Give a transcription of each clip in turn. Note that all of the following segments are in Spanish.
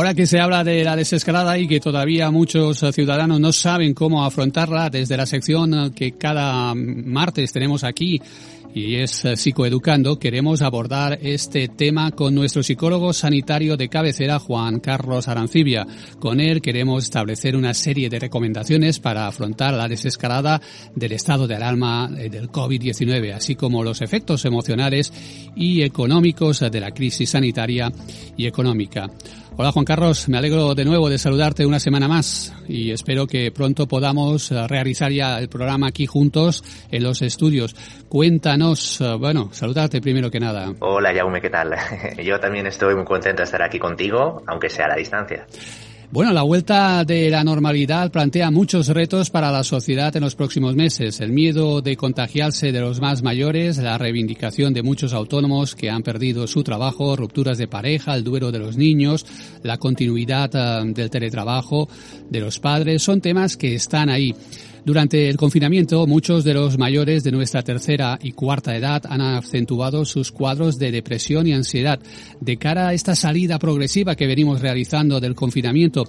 Ahora que se habla de la desescalada y que todavía muchos ciudadanos no saben cómo afrontarla, desde la sección que cada martes tenemos aquí y es psicoeducando, queremos abordar este tema con nuestro psicólogo sanitario de cabecera, Juan Carlos Arancibia. Con él queremos establecer una serie de recomendaciones para afrontar la desescalada del estado de alarma del COVID-19, así como los efectos emocionales y económicos de la crisis sanitaria y económica. Hola Juan Carlos, me alegro de nuevo de saludarte una semana más y espero que pronto podamos eh, realizar ya el programa aquí juntos en los estudios. Cuéntanos, eh, bueno, saludarte primero que nada. Hola Jaume, ¿qué tal? Yo también estoy muy contento de estar aquí contigo, aunque sea a la distancia. Bueno, la vuelta de la normalidad plantea muchos retos para la sociedad en los próximos meses. El miedo de contagiarse de los más mayores, la reivindicación de muchos autónomos que han perdido su trabajo, rupturas de pareja, el duelo de los niños, la continuidad uh, del teletrabajo de los padres, son temas que están ahí. Durante el confinamiento, muchos de los mayores de nuestra tercera y cuarta edad han acentuado sus cuadros de depresión y ansiedad. De cara a esta salida progresiva que venimos realizando del confinamiento,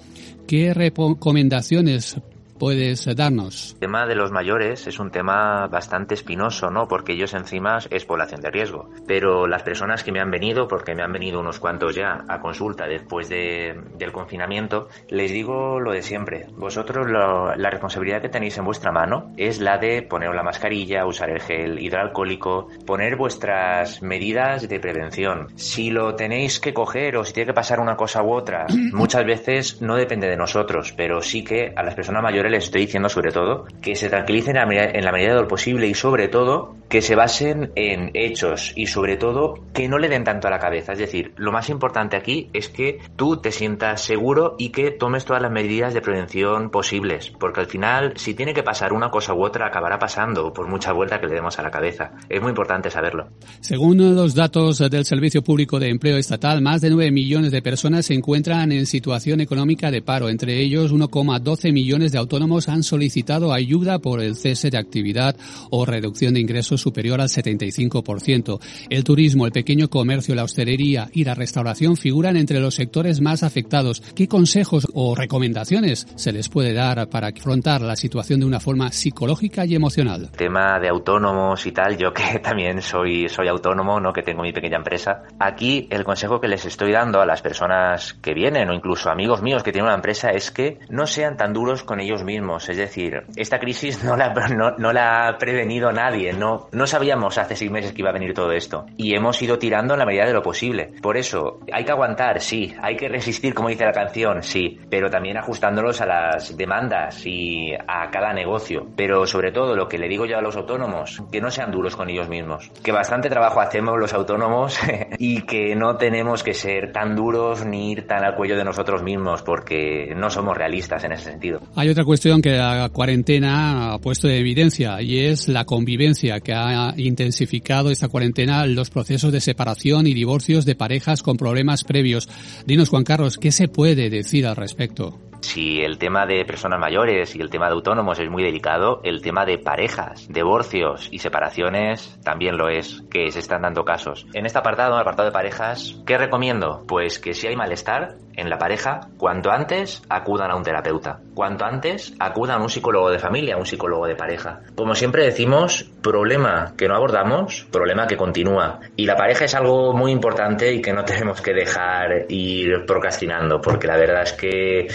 ¿qué recomendaciones puedes darnos? El tema de los mayores es un tema bastante espinoso, ¿no? Porque ellos encima es población de riesgo. Pero las personas que me han venido, porque me han venido unos cuantos ya a consulta después de, del confinamiento, les digo lo de siempre. Vosotros lo, la responsabilidad que tenéis en vuestra mano es la de poner la mascarilla, usar el gel hidroalcohólico, poner vuestras medidas de prevención. Si lo tenéis que coger o si tiene que pasar una cosa u otra, muchas veces no depende de nosotros, pero sí que a las personas mayores les estoy diciendo sobre todo que se tranquilicen en la medida de lo posible y sobre todo que se basen en hechos y sobre todo que no le den tanto a la cabeza. Es decir, lo más importante aquí es que tú te sientas seguro y que tomes todas las medidas de prevención posibles, porque al final si tiene que pasar una cosa u otra acabará pasando por mucha vuelta que le demos a la cabeza. Es muy importante saberlo. Según los datos del Servicio Público de Empleo Estatal, más de 9 millones de personas se encuentran en situación económica de paro, entre ellos 1,12 millones de autónomos han solicitado ayuda por el cese de actividad o reducción de ingresos superior al 75%. El turismo, el pequeño comercio, la hostelería y la restauración figuran entre los sectores más afectados. ¿Qué consejos o recomendaciones se les puede dar para afrontar la situación de una forma psicológica y emocional? Tema de autónomos y tal, yo que también soy, soy autónomo, ¿no? que tengo mi pequeña empresa. Aquí el consejo que les estoy dando a las personas que vienen o incluso amigos míos que tienen una empresa es que no sean tan duros con ellos mismos mismos. Es decir, esta crisis no la, no, no la ha prevenido nadie. No, no sabíamos hace seis meses que iba a venir todo esto. Y hemos ido tirando en la medida de lo posible. Por eso, hay que aguantar, sí. Hay que resistir, como dice la canción, sí. Pero también ajustándolos a las demandas y a cada negocio. Pero sobre todo, lo que le digo yo a los autónomos, que no sean duros con ellos mismos. Que bastante trabajo hacemos los autónomos y que no tenemos que ser tan duros ni ir tan al cuello de nosotros mismos porque no somos realistas en ese sentido. Hay otra cuestión que la cuarentena ha puesto de evidencia y es la convivencia que ha intensificado esta cuarentena los procesos de separación y divorcios de parejas con problemas previos. Dinos, Juan Carlos, ¿qué se puede decir al respecto? Si el tema de personas mayores y el tema de autónomos es muy delicado, el tema de parejas, divorcios y separaciones también lo es, que se están dando casos. En este apartado, en el apartado de parejas, ¿qué recomiendo? Pues que si hay malestar en la pareja, cuanto antes acudan a un terapeuta. Cuanto antes acudan a un psicólogo de familia, a un psicólogo de pareja. Como siempre decimos, problema que no abordamos, problema que continúa. Y la pareja es algo muy importante y que no tenemos que dejar ir procrastinando, porque la verdad es que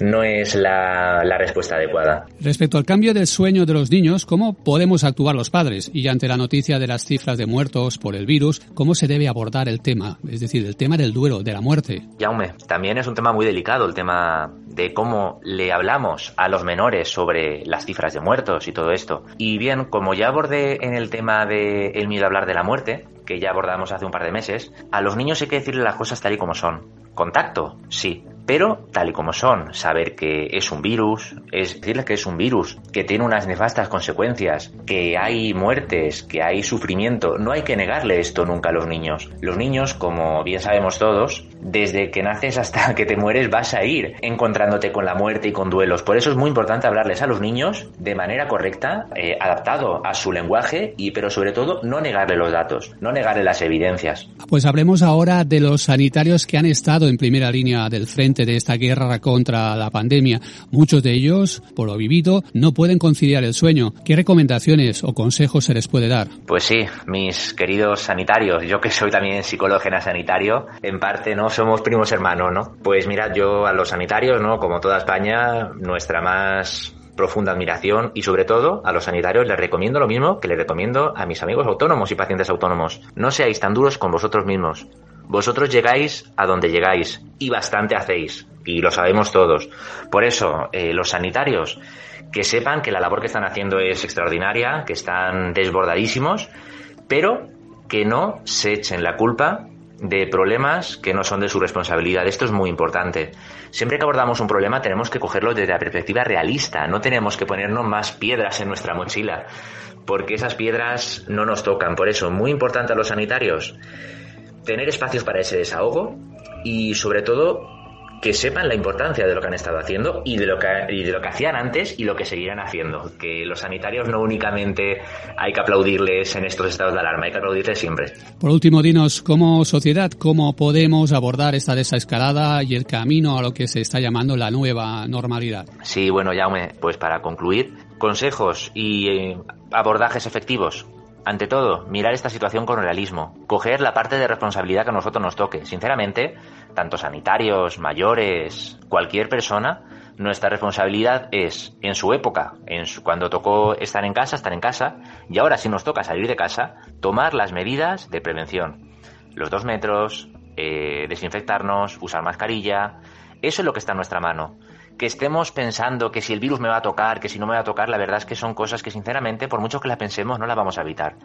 no es la, la, respuesta adecuada. Respecto al cambio del sueño de los niños, ¿cómo podemos actuar los padres? Y ante la noticia de las cifras de muertos por el virus, ¿cómo se debe abordar el tema? Es decir, el tema del duelo, de la muerte. Jaume, también es un tema muy delicado el tema de cómo le hablamos a los menores sobre las cifras de muertos y todo esto. Y bien, como ya abordé en el tema de el miedo a hablar de la muerte, que ya abordamos hace un par de meses, a los niños hay que decirle las cosas tal y como son. ¿Contacto? Sí. Pero tal y como son, saber que es un virus, es decirles que es un virus, que tiene unas nefastas consecuencias, que hay muertes, que hay sufrimiento, no hay que negarle esto nunca a los niños. Los niños, como bien sabemos todos, desde que naces hasta que te mueres vas a ir encontrándote con la muerte y con duelos. Por eso es muy importante hablarles a los niños de manera correcta, eh, adaptado a su lenguaje, y pero sobre todo no negarle los datos, no negarle las evidencias. Pues hablemos ahora de los sanitarios que han estado en primera línea del frente de esta guerra contra la pandemia. Muchos de ellos, por lo vivido, no pueden conciliar el sueño. ¿Qué recomendaciones o consejos se les puede dar? Pues sí, mis queridos sanitarios, yo que soy también psicólogo sanitario, en parte no somos primos hermanos, ¿no? Pues mirad, yo a los sanitarios, ¿no? Como toda España, nuestra más profunda admiración y sobre todo a los sanitarios les recomiendo lo mismo que les recomiendo a mis amigos autónomos y pacientes autónomos. No seáis tan duros con vosotros mismos. Vosotros llegáis a donde llegáis y bastante hacéis y lo sabemos todos. Por eso, eh, los sanitarios que sepan que la labor que están haciendo es extraordinaria, que están desbordadísimos, pero que no se echen la culpa de problemas que no son de su responsabilidad. Esto es muy importante. Siempre que abordamos un problema tenemos que cogerlo desde la perspectiva realista, no tenemos que ponernos más piedras en nuestra mochila, porque esas piedras no nos tocan. Por eso, muy importante a los sanitarios, tener espacios para ese desahogo y sobre todo que sepan la importancia de lo que han estado haciendo y de lo que, y de lo que hacían antes y lo que seguirán haciendo. Que los sanitarios no únicamente hay que aplaudirles en estos estados de alarma, hay que aplaudirles siempre. Por último, dinos, como sociedad, ¿cómo podemos abordar esta desescalada y el camino a lo que se está llamando la nueva normalidad? Sí, bueno, Jaume, pues para concluir, consejos y eh, abordajes efectivos. Ante todo, mirar esta situación con realismo, coger la parte de responsabilidad que a nosotros nos toque. Sinceramente, tanto sanitarios, mayores, cualquier persona, nuestra responsabilidad es, en su época, en cuando tocó estar en casa, estar en casa, y ahora si nos toca salir de casa, tomar las medidas de prevención. Los dos metros, eh, desinfectarnos, usar mascarilla, eso es lo que está en nuestra mano. Que estemos pensando que si el virus me va a tocar, que si no me va a tocar, la verdad es que son cosas que sinceramente, por mucho que la pensemos, no la vamos a evitar.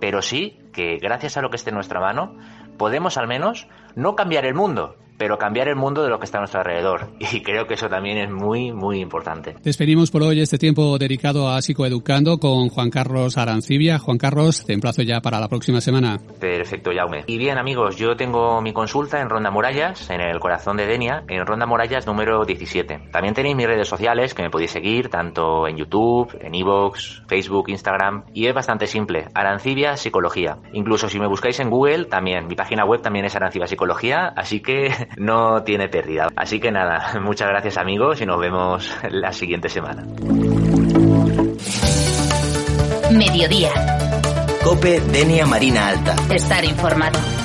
Pero sí que gracias a lo que esté en nuestra mano, podemos al menos no cambiar el mundo, pero cambiar el mundo de lo que está a nuestro alrededor. Y creo que eso también es muy, muy importante. Despedimos por hoy este tiempo dedicado a Psicoeducando con Juan Carlos Arancibia. Juan Carlos, te emplazo ya para la próxima semana. Perfecto, Jaume. Y bien, amigos, yo tengo mi consulta en Ronda Murallas, en el corazón de Denia, en Ronda Murallas número 17. También tenéis mis redes sociales que me podéis seguir, tanto en YouTube, en Evox, Facebook, Instagram. Y es bastante simple, Arancibia Psicología. Incluso si me buscáis en Google, también, mi página web también es Arancibia Psicología, así que no tiene pérdida. Así que nada, muchas gracias amigos y nos vemos la siguiente semana. Mediodía. Cope Denia Marina Alta. Estar informado.